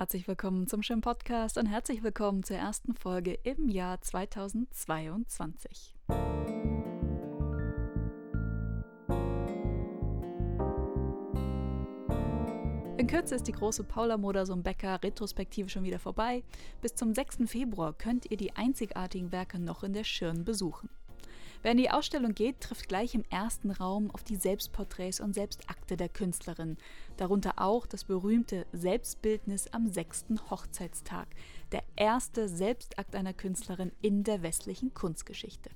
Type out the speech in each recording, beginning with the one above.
Herzlich willkommen zum schönen Podcast und herzlich willkommen zur ersten Folge im Jahr 2022. In Kürze ist die große Paula Modersohn-Becker Retrospektive schon wieder vorbei. Bis zum 6. Februar könnt ihr die einzigartigen Werke noch in der Schirn besuchen. Wer in die Ausstellung geht, trifft gleich im ersten Raum auf die Selbstporträts und Selbstakte der Künstlerin, darunter auch das berühmte Selbstbildnis am sechsten Hochzeitstag, der erste Selbstakt einer Künstlerin in der westlichen Kunstgeschichte.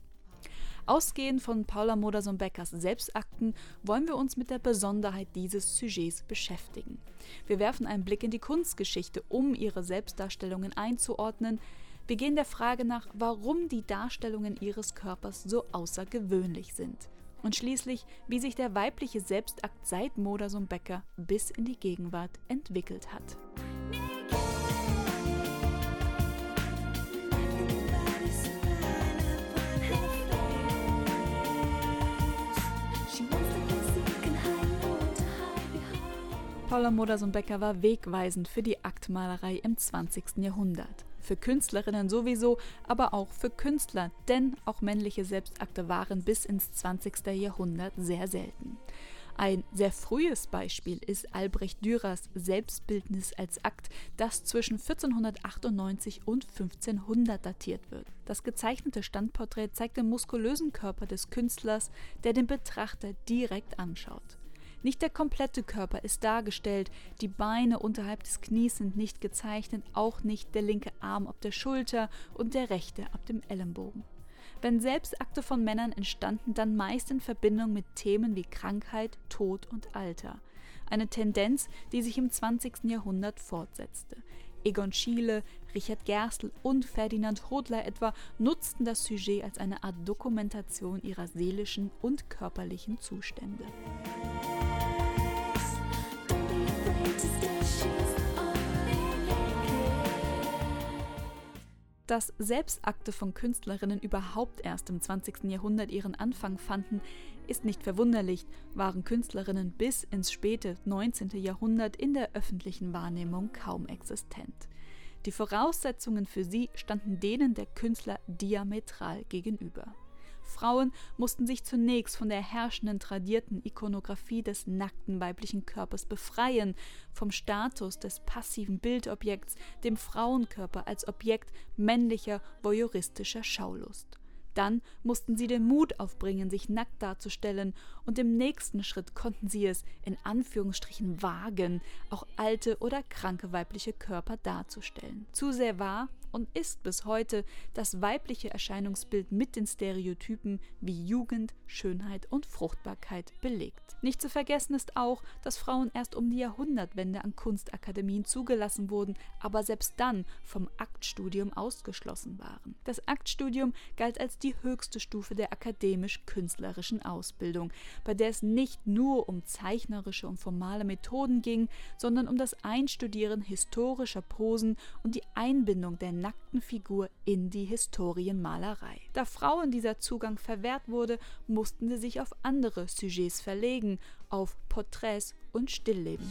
Ausgehend von Paula Modersohn-Beckers Selbstakten wollen wir uns mit der Besonderheit dieses Sujets beschäftigen. Wir werfen einen Blick in die Kunstgeschichte, um ihre Selbstdarstellungen einzuordnen, wir gehen der Frage nach, warum die Darstellungen ihres Körpers so außergewöhnlich sind. Und schließlich, wie sich der weibliche Selbstakt seit Modersohn Becker bis in die Gegenwart entwickelt hat. Paula Modersohn-Becker war wegweisend für die Aktmalerei im 20. Jahrhundert. Für Künstlerinnen sowieso, aber auch für Künstler, denn auch männliche Selbstakte waren bis ins 20. Jahrhundert sehr selten. Ein sehr frühes Beispiel ist Albrecht Dürers Selbstbildnis als Akt, das zwischen 1498 und 1500 datiert wird. Das gezeichnete Standporträt zeigt den muskulösen Körper des Künstlers, der den Betrachter direkt anschaut. Nicht der komplette Körper ist dargestellt, die Beine unterhalb des Knies sind nicht gezeichnet, auch nicht der linke Arm ab der Schulter und der rechte ab dem Ellenbogen. Wenn Selbstakte von Männern entstanden, dann meist in Verbindung mit Themen wie Krankheit, Tod und Alter. Eine Tendenz, die sich im 20. Jahrhundert fortsetzte. Egon Schiele, Richard Gerstl und Ferdinand Hodler etwa nutzten das Sujet als eine Art Dokumentation ihrer seelischen und körperlichen Zustände. Dass Selbstakte von Künstlerinnen überhaupt erst im 20. Jahrhundert ihren Anfang fanden, ist nicht verwunderlich, waren Künstlerinnen bis ins späte 19. Jahrhundert in der öffentlichen Wahrnehmung kaum existent. Die Voraussetzungen für sie standen denen der Künstler diametral gegenüber. Frauen mussten sich zunächst von der herrschenden tradierten Ikonografie des nackten weiblichen Körpers befreien, vom Status des passiven Bildobjekts, dem Frauenkörper als Objekt männlicher voyeuristischer Schaulust. Dann mussten sie den Mut aufbringen, sich nackt darzustellen, und im nächsten Schritt konnten sie es in Anführungsstrichen wagen, auch alte oder kranke weibliche Körper darzustellen. Zu sehr war und ist bis heute das weibliche Erscheinungsbild mit den Stereotypen wie Jugend, Schönheit und Fruchtbarkeit belegt. Nicht zu vergessen ist auch, dass Frauen erst um die Jahrhundertwende an Kunstakademien zugelassen wurden, aber selbst dann vom Aktstudium ausgeschlossen waren. Das Aktstudium galt als die höchste Stufe der akademisch-künstlerischen Ausbildung, bei der es nicht nur um zeichnerische und formale Methoden ging, sondern um das Einstudieren historischer Posen und die Einbindung der nackten Figur in die Historienmalerei. Da Frauen dieser Zugang verwehrt wurde, mussten sie sich auf andere Sujets verlegen, auf Porträts und Stillleben.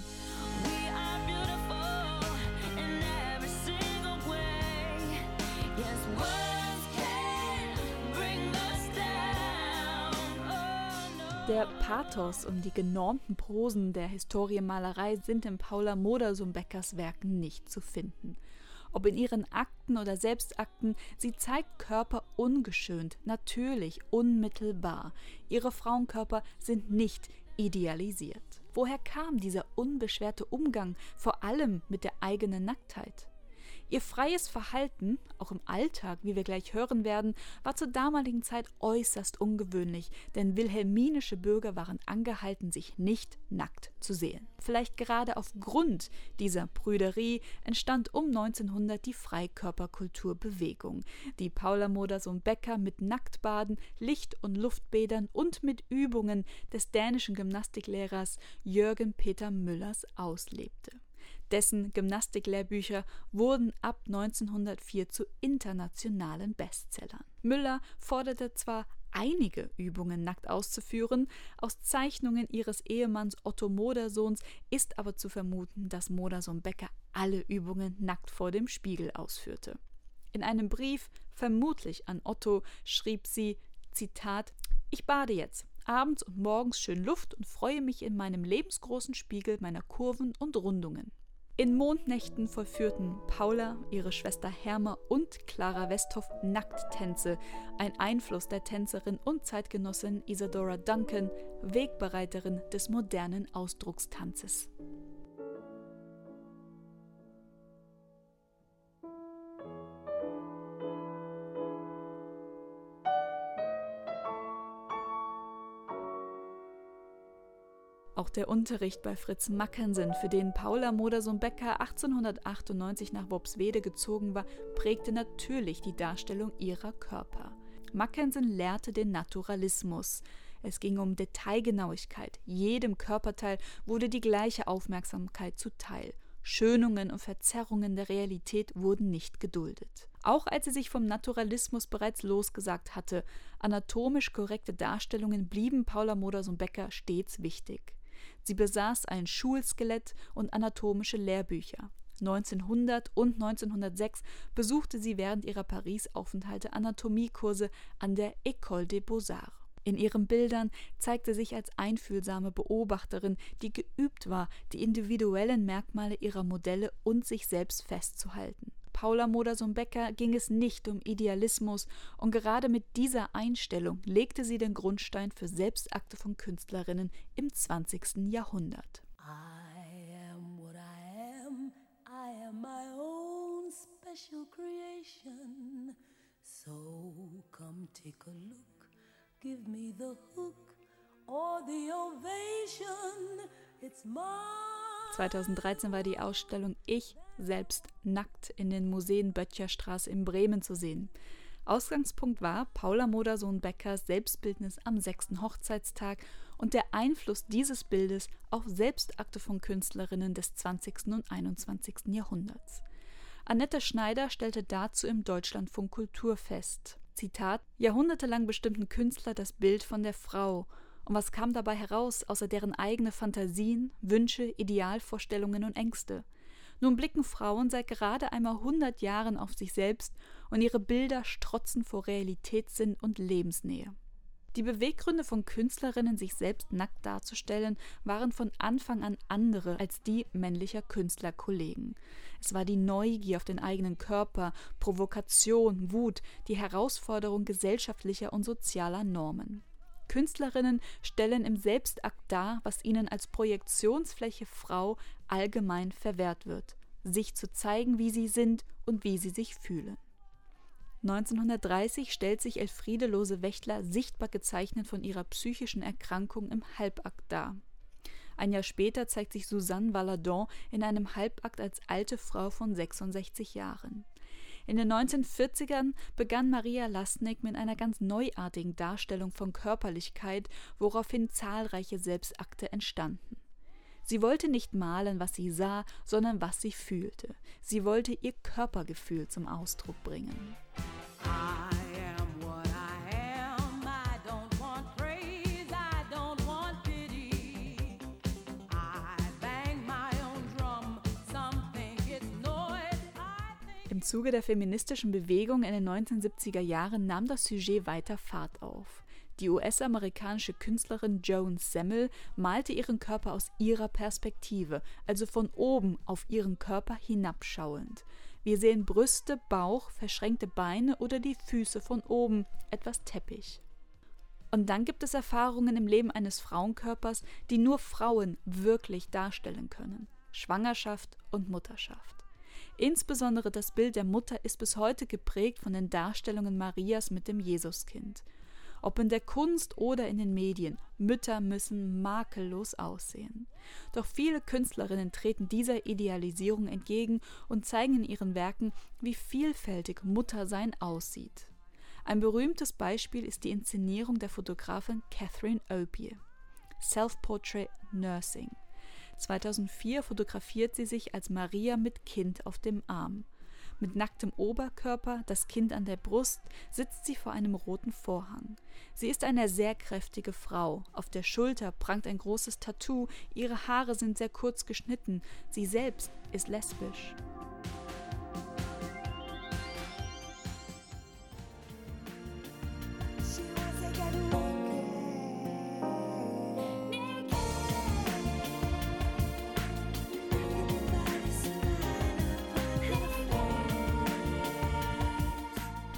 Der Pathos und die genormten Posen der Historienmalerei sind in Paula Modersohn-Beckers Werken nicht zu finden. Ob in ihren Akten oder Selbstakten, sie zeigt Körper ungeschönt, natürlich, unmittelbar. Ihre Frauenkörper sind nicht idealisiert. Woher kam dieser unbeschwerte Umgang, vor allem mit der eigenen Nacktheit? Ihr freies Verhalten, auch im Alltag, wie wir gleich hören werden, war zur damaligen Zeit äußerst ungewöhnlich, denn wilhelminische Bürger waren angehalten, sich nicht nackt zu sehen. Vielleicht gerade aufgrund dieser Prüderie entstand um 1900 die Freikörperkulturbewegung, die Paula Modersohn Becker mit Nacktbaden, Licht- und Luftbädern und mit Übungen des dänischen Gymnastiklehrers Jürgen Peter Müllers auslebte. Dessen Gymnastiklehrbücher wurden ab 1904 zu internationalen Bestsellern. Müller forderte zwar einige Übungen nackt auszuführen. Aus Zeichnungen ihres Ehemanns Otto Modersohns ist aber zu vermuten, dass Modersohn Becker alle Übungen nackt vor dem Spiegel ausführte. In einem Brief, vermutlich an Otto, schrieb sie: Zitat: Ich bade jetzt, abends und morgens schön Luft und freue mich in meinem lebensgroßen Spiegel meiner Kurven und Rundungen. In Mondnächten vollführten Paula, ihre Schwester Herma und Clara Westhoff Nackttänze, ein Einfluss der Tänzerin und Zeitgenossin Isadora Duncan, Wegbereiterin des modernen Ausdruckstanzes. Der Unterricht bei Fritz Mackensen, für den Paula Modersohn-Becker 1898 nach Worpswede gezogen war, prägte natürlich die Darstellung ihrer Körper. Mackensen lehrte den Naturalismus. Es ging um Detailgenauigkeit. Jedem Körperteil wurde die gleiche Aufmerksamkeit zuteil. Schönungen und Verzerrungen der Realität wurden nicht geduldet. Auch als sie sich vom Naturalismus bereits losgesagt hatte, anatomisch korrekte Darstellungen blieben Paula Modersohn-Becker stets wichtig. Sie besaß ein Schulskelett und anatomische Lehrbücher. 1900 und 1906 besuchte sie während ihrer Paris-Aufenthalte Anatomiekurse an der École des Beaux-Arts. In ihren Bildern zeigt sie sich als einfühlsame Beobachterin, die geübt war, die individuellen Merkmale ihrer Modelle und sich selbst festzuhalten. Paula Modersohn-Becker ging es nicht um Idealismus und gerade mit dieser Einstellung legte sie den Grundstein für Selbstakte von Künstlerinnen im 20. Jahrhundert. I am what I am, I am my own special creation. So come take a look, give me the hook or the ovation, it's mine. 2013 war die Ausstellung Ich selbst nackt in den Museen Böttcherstraße in Bremen zu sehen. Ausgangspunkt war Paula Modersohn-Beckers Selbstbildnis am sechsten Hochzeitstag und der Einfluss dieses Bildes auf Selbstakte von Künstlerinnen des 20. und 21. Jahrhunderts. Annette Schneider stellte dazu im Deutschlandfunk Kultur fest. Zitat: Jahrhundertelang bestimmten Künstler das Bild von der Frau und was kam dabei heraus, außer deren eigene Fantasien, Wünsche, Idealvorstellungen und Ängste? Nun blicken Frauen seit gerade einmal 100 Jahren auf sich selbst und ihre Bilder strotzen vor Realitätssinn und Lebensnähe. Die Beweggründe von Künstlerinnen, sich selbst nackt darzustellen, waren von Anfang an andere als die männlicher Künstlerkollegen. Es war die Neugier auf den eigenen Körper, Provokation, Wut, die Herausforderung gesellschaftlicher und sozialer Normen. Künstlerinnen stellen im Selbstakt dar, was ihnen als Projektionsfläche Frau allgemein verwehrt wird, sich zu zeigen, wie sie sind und wie sie sich fühlen. 1930 stellt sich Elfriede Lose-Wächtler sichtbar gezeichnet von ihrer psychischen Erkrankung im Halbakt dar. Ein Jahr später zeigt sich Suzanne Valadon in einem Halbakt als alte Frau von 66 Jahren. In den 1940ern begann Maria Lasnik mit einer ganz neuartigen Darstellung von Körperlichkeit, woraufhin zahlreiche Selbstakte entstanden. Sie wollte nicht malen, was sie sah, sondern was sie fühlte. Sie wollte ihr Körpergefühl zum Ausdruck bringen. Zuge der feministischen Bewegung in den 1970er Jahren nahm das Sujet weiter Fahrt auf. Die US-amerikanische Künstlerin Joan Semmel malte ihren Körper aus ihrer Perspektive, also von oben auf ihren Körper hinabschauend. Wir sehen Brüste, Bauch, verschränkte Beine oder die Füße von oben, etwas Teppich. Und dann gibt es Erfahrungen im Leben eines Frauenkörpers, die nur Frauen wirklich darstellen können. Schwangerschaft und Mutterschaft. Insbesondere das Bild der Mutter ist bis heute geprägt von den Darstellungen Marias mit dem Jesuskind. Ob in der Kunst oder in den Medien, Mütter müssen makellos aussehen. Doch viele Künstlerinnen treten dieser Idealisierung entgegen und zeigen in ihren Werken, wie vielfältig Muttersein aussieht. Ein berühmtes Beispiel ist die Inszenierung der Fotografin Catherine Opie. Self-Portrait Nursing. 2004 fotografiert sie sich als Maria mit Kind auf dem Arm. Mit nacktem Oberkörper, das Kind an der Brust, sitzt sie vor einem roten Vorhang. Sie ist eine sehr kräftige Frau. Auf der Schulter prangt ein großes Tattoo, ihre Haare sind sehr kurz geschnitten. Sie selbst ist lesbisch.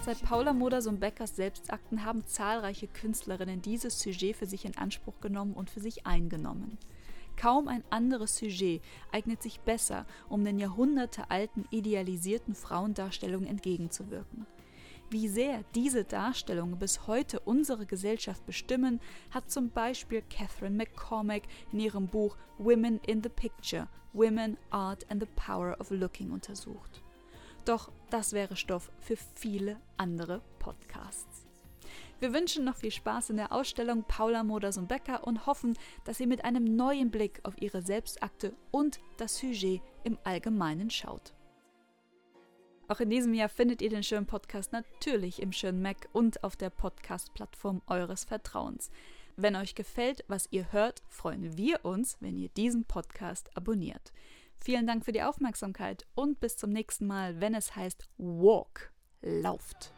Seit Paula Modersohn-Beckers Selbstakten haben zahlreiche Künstlerinnen dieses Sujet für sich in Anspruch genommen und für sich eingenommen. Kaum ein anderes Sujet eignet sich besser, um den jahrhundertealten idealisierten Frauendarstellungen entgegenzuwirken. Wie sehr diese Darstellungen bis heute unsere Gesellschaft bestimmen, hat zum Beispiel Catherine McCormack in ihrem Buch Women in the Picture, Women, Art and the Power of Looking untersucht. Doch das wäre Stoff für viele andere Podcasts. Wir wünschen noch viel Spaß in der Ausstellung Paula Moders und Becker und hoffen, dass ihr mit einem neuen Blick auf ihre Selbstakte und das Sujet im Allgemeinen schaut. Auch in diesem Jahr findet ihr den schönen Podcast natürlich im schönen Mac und auf der Podcast-Plattform eures Vertrauens. Wenn euch gefällt, was ihr hört, freuen wir uns, wenn ihr diesen Podcast abonniert. Vielen Dank für die Aufmerksamkeit und bis zum nächsten Mal, wenn es heißt Walk, lauft.